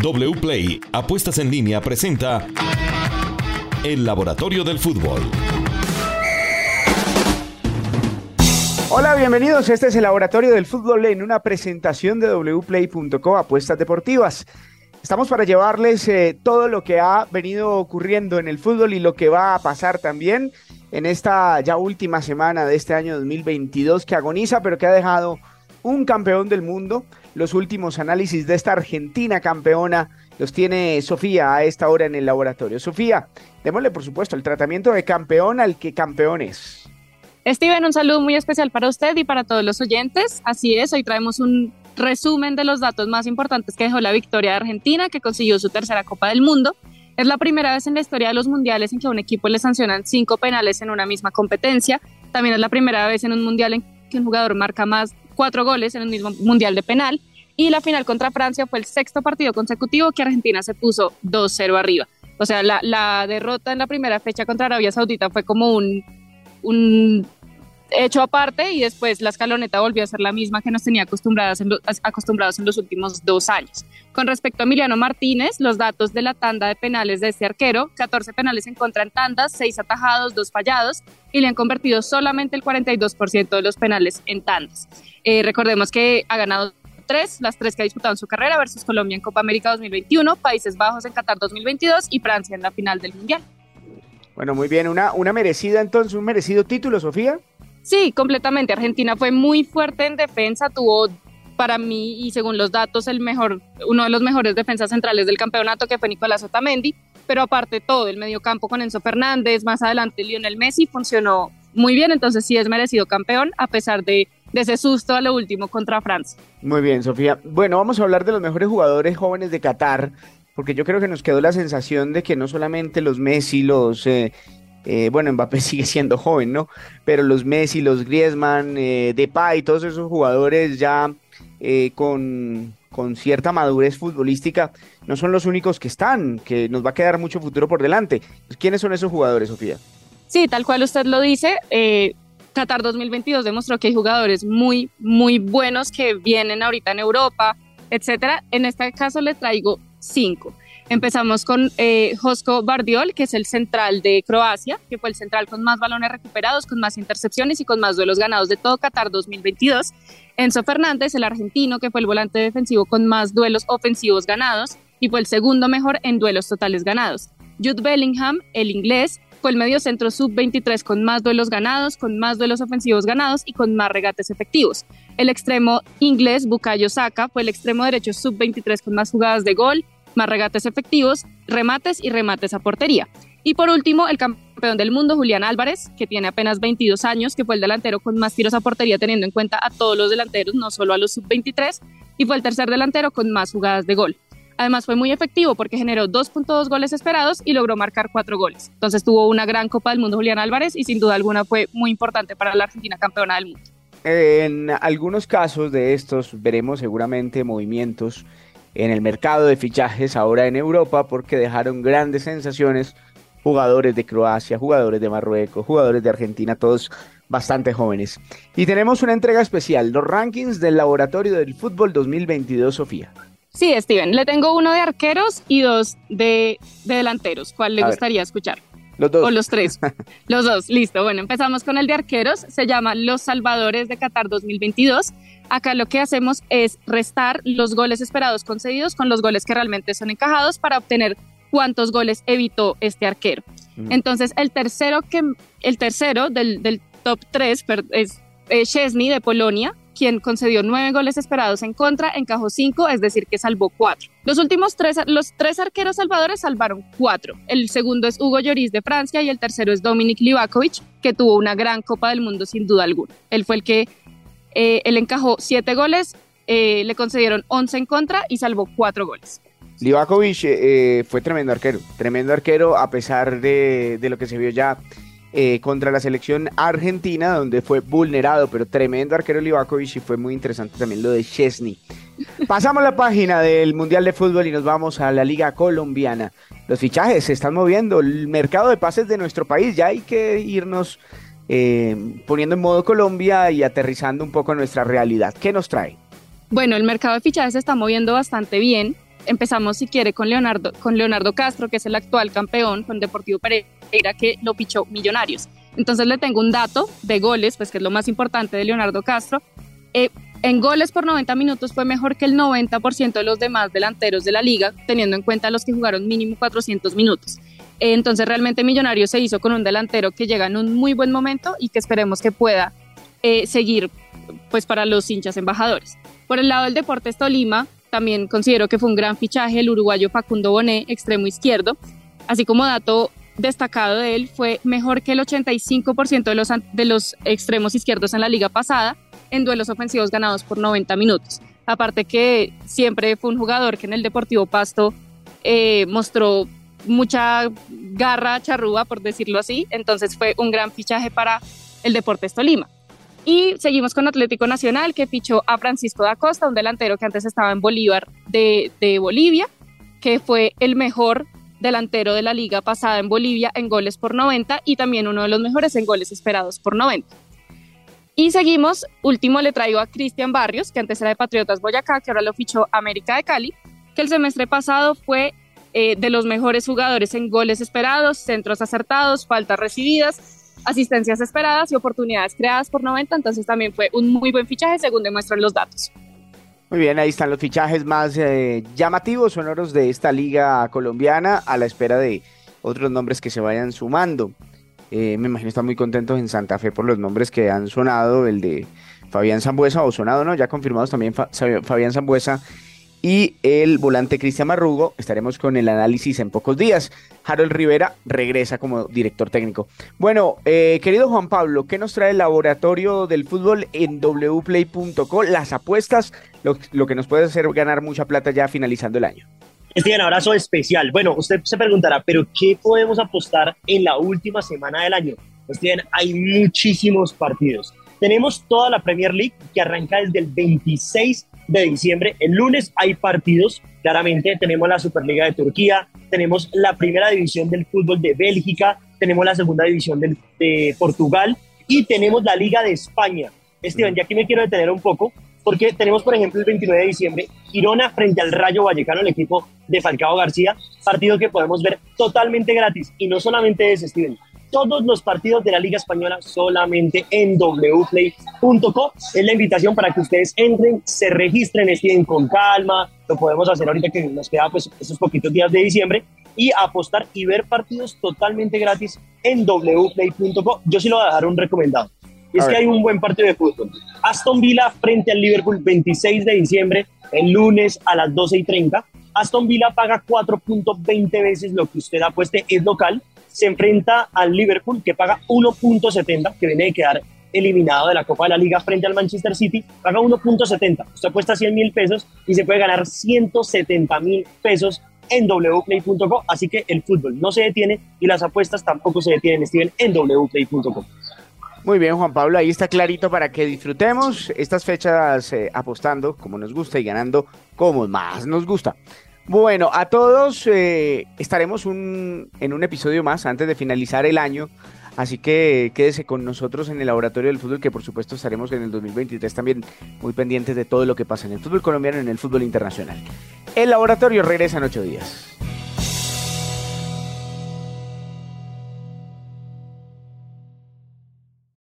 WPLAY Apuestas en línea presenta El Laboratorio del Fútbol. Hola, bienvenidos. Este es el Laboratorio del Fútbol en una presentación de wplay.co Apuestas Deportivas. Estamos para llevarles eh, todo lo que ha venido ocurriendo en el fútbol y lo que va a pasar también en esta ya última semana de este año 2022 que agoniza, pero que ha dejado un campeón del mundo. Los últimos análisis de esta Argentina campeona los tiene Sofía a esta hora en el laboratorio. Sofía, démosle por supuesto el tratamiento de campeón al que campeón es. Steven, un saludo muy especial para usted y para todos los oyentes. Así es, hoy traemos un resumen de los datos más importantes que dejó la victoria de Argentina, que consiguió su tercera Copa del Mundo. Es la primera vez en la historia de los mundiales en que a un equipo le sancionan cinco penales en una misma competencia. También es la primera vez en un mundial en que un jugador marca más cuatro goles en el mismo mundial de penal. Y la final contra Francia fue el sexto partido consecutivo que Argentina se puso 2-0 arriba. O sea, la, la, derrota en la primera fecha contra Arabia Saudita fue como un, un hecho aparte y después la escaloneta volvió a ser la misma que nos tenía acostumbradas en acostumbrados en los últimos dos años. Con respecto a Emiliano Martínez, los datos de la tanda de penales de este arquero, 14 penales en contra en tandas, 6 atajados, 2 fallados y le han convertido solamente el 42% de los penales en tandas. Eh, recordemos que ha ganado tres, las tres que ha disputado en su carrera versus Colombia en Copa América 2021, Países Bajos en Qatar 2022 y Francia en la final del Mundial. Bueno, muy bien, una, una merecida entonces, un merecido título, Sofía. Sí, completamente. Argentina fue muy fuerte en defensa, tuvo para mí y según los datos el mejor, uno de los mejores defensas centrales del campeonato que fue Nicolás Otamendi, pero aparte todo, el mediocampo con Enzo Fernández, más adelante Lionel Messi funcionó muy bien, entonces sí es merecido campeón a pesar de, de ese susto a lo último contra Francia. Muy bien, Sofía. Bueno, vamos a hablar de los mejores jugadores jóvenes de Qatar, porque yo creo que nos quedó la sensación de que no solamente los Messi, los eh, eh, bueno, Mbappé sigue siendo joven, ¿no? Pero los Messi, los Griezmann, eh, Depay, todos esos jugadores ya eh, con, con cierta madurez futbolística, no son los únicos que están, que nos va a quedar mucho futuro por delante. ¿Quiénes son esos jugadores, Sofía? Sí, tal cual usted lo dice. Qatar 2022 demostró que hay jugadores muy, muy buenos que vienen ahorita en Europa, etcétera. En este caso le traigo cinco. Empezamos con eh, Josko Bardiol, que es el central de Croacia, que fue el central con más balones recuperados, con más intercepciones y con más duelos ganados de todo Qatar 2022. Enzo Fernández, el argentino, que fue el volante defensivo con más duelos ofensivos ganados y fue el segundo mejor en duelos totales ganados. Jude Bellingham, el inglés, fue el medio centro sub-23 con más duelos ganados, con más duelos ofensivos ganados y con más regates efectivos. El extremo inglés, Bukayo Saka, fue el extremo derecho sub-23 con más jugadas de gol más regates efectivos, remates y remates a portería. Y por último, el campeón del mundo, Julián Álvarez, que tiene apenas 22 años, que fue el delantero con más tiros a portería, teniendo en cuenta a todos los delanteros, no solo a los sub-23, y fue el tercer delantero con más jugadas de gol. Además fue muy efectivo porque generó 2.2 goles esperados y logró marcar 4 goles. Entonces tuvo una gran Copa del Mundo Julián Álvarez y sin duda alguna fue muy importante para la Argentina campeona del mundo. En algunos casos de estos veremos seguramente movimientos en el mercado de fichajes ahora en Europa porque dejaron grandes sensaciones jugadores de Croacia, jugadores de Marruecos, jugadores de Argentina, todos bastante jóvenes. Y tenemos una entrega especial, los rankings del Laboratorio del Fútbol 2022, Sofía. Sí, Steven, le tengo uno de arqueros y dos de, delanteros. ¿Cuál le gustaría escuchar? Los dos. O los tres. los dos, listo. Bueno, empezamos con el de arqueros. Se llama Los Salvadores de Qatar 2022. Acá lo que hacemos es restar los goles esperados concedidos con los goles que realmente son encajados para obtener cuántos goles evitó este arquero. Mm. Entonces, el tercero, que, el tercero del, top 3 es Chesney de Polonia, quien concedió nueve goles esperados en contra, encajó cinco, es decir, que salvó cuatro. Los últimos tres, los tres arqueros salvadores salvaron cuatro. El segundo es Hugo Lloris de Francia y el tercero es Dominik Livakovic, que tuvo una gran Copa del Mundo sin duda alguna. Él fue el que eh, él encajó siete goles, eh, le concedieron 11 en contra y salvó cuatro goles. Livakovic eh, fue tremendo arquero, tremendo arquero a pesar de, lo que se vio ya contra la selección argentina, donde fue vulnerado, pero tremendo arquero Livakovic y fue muy interesante también lo de Chesney. Pasamos la página del Mundial de Fútbol y nos vamos a la Liga Colombiana. Los fichajes se están moviendo, el mercado de pases de nuestro país, ya hay que irnos eh, poniendo en modo Colombia y aterrizando un poco nuestra realidad. ¿Qué nos trae? Bueno, el mercado de fichajes se está moviendo bastante bien. Empezamos, si quiere, con Leonardo, con Leonardo Castro, que es el actual campeón con Deportivo Pereira, que lo pichó Millonarios. Entonces le tengo un dato de goles, pues que es lo más importante de Leonardo Castro. Eh, en goles por 90 minutos fue mejor que el 90% de los demás delanteros de la liga, teniendo en cuenta los que jugaron mínimo 400 minutos. Entonces realmente Millonarios se hizo con un delantero que llega en un muy buen momento y que esperemos que pueda eh, seguir pues para los hinchas embajadores. Por el lado del Deportes Tolima, también considero que fue un gran fichaje el uruguayo Facundo Boné, extremo izquierdo. Así como dato destacado de él, fue mejor que el 85% de los, de los extremos izquierdos en la liga pasada en duelos ofensivos ganados por 90 minutos. Aparte que siempre fue un jugador que en el Deportivo Pasto eh, mostró mucha garra charrúa, por decirlo así, entonces fue un gran fichaje para el Deportes Tolima. Y seguimos con Atlético Nacional, que fichó a Francisco da Costa, un delantero que antes estaba en Bolívar de, Bolivia, que fue el mejor delantero de la liga pasada en Bolivia en goles por 90 y también uno de los mejores en goles esperados por 90. Y seguimos, último le traigo a Cristian Barrios, que antes era de Patriotas Boyacá, que ahora lo fichó América de Cali, que el semestre pasado fue eh, de los mejores jugadores en goles esperados, centros acertados, faltas recibidas, asistencias esperadas y oportunidades creadas por 90, entonces también fue un muy buen fichaje según demuestran los datos. Muy bien, ahí están los fichajes más eh, llamativos, sonoros de esta liga colombiana, a la espera de otros nombres que se vayan sumando. Eh, me imagino están muy contentos en Santa Fe por los nombres que han sonado, el de Fabián Zambuesa, o sonado, ¿no? Ya confirmados también Fabián Zambuesa y el volante Cristian Marrugo. Estaremos con el análisis en pocos días. Harold Rivera regresa como director técnico. Bueno, eh, querido Juan Pablo, ¿qué nos trae el laboratorio del fútbol en wplay.co? Las apuestas, lo, que nos puede hacer ganar mucha plata ya finalizando el año. Este abrazo especial. Bueno, usted se preguntará, ¿pero qué podemos apostar en la última semana del año? Pues bien, hay muchísimos partidos. Tenemos toda la Premier League que arranca desde el 26 de diciembre. El lunes hay partidos, claramente tenemos la Superliga de Turquía, tenemos la primera división del fútbol de Bélgica, tenemos la segunda división de Portugal y tenemos la Liga de España. Steven, ya aquí me quiero detener un poco porque tenemos, por ejemplo, el 29 de diciembre, Girona frente al Rayo Vallecano, el equipo de Falcao García, partido que podemos ver totalmente gratis. Y no solamente ese, Steven, todos los partidos de la Liga Española solamente en wplay.co. Es la invitación para que ustedes entren, se registren, estén con calma. Lo podemos hacer ahorita que nos queda pues esos poquitos días de diciembre y apostar y ver partidos totalmente gratis en wplay.co. Yo sí lo voy a dejar un recomendado. Es que hay un buen partido de fútbol. Aston Villa frente al Liverpool 26 de diciembre, el lunes a las 12 y 30. Aston Villa paga 4.20 veces lo que usted apueste, es local se enfrenta al Liverpool que paga 1.70, que viene de quedar eliminado de la Copa de la Liga frente al Manchester City, paga 1.70. Usted apuesta 100 mil pesos y se puede ganar 170 mil pesos en wplay.co. Así que el fútbol no se detiene y las apuestas tampoco se detienen, Steven, en wplay.co. Muy bien, Juan Pablo, ahí está clarito para que disfrutemos estas fechas eh, apostando como nos gusta y ganando como más nos gusta. Bueno, a todos eh, estaremos en un episodio más antes de finalizar el año. Así que quédese con nosotros en el Laboratorio del Fútbol, que por supuesto estaremos en el 2023 también muy pendientes de todo lo que pasa en el fútbol colombiano y en el fútbol internacional. El laboratorio regresa en ocho días.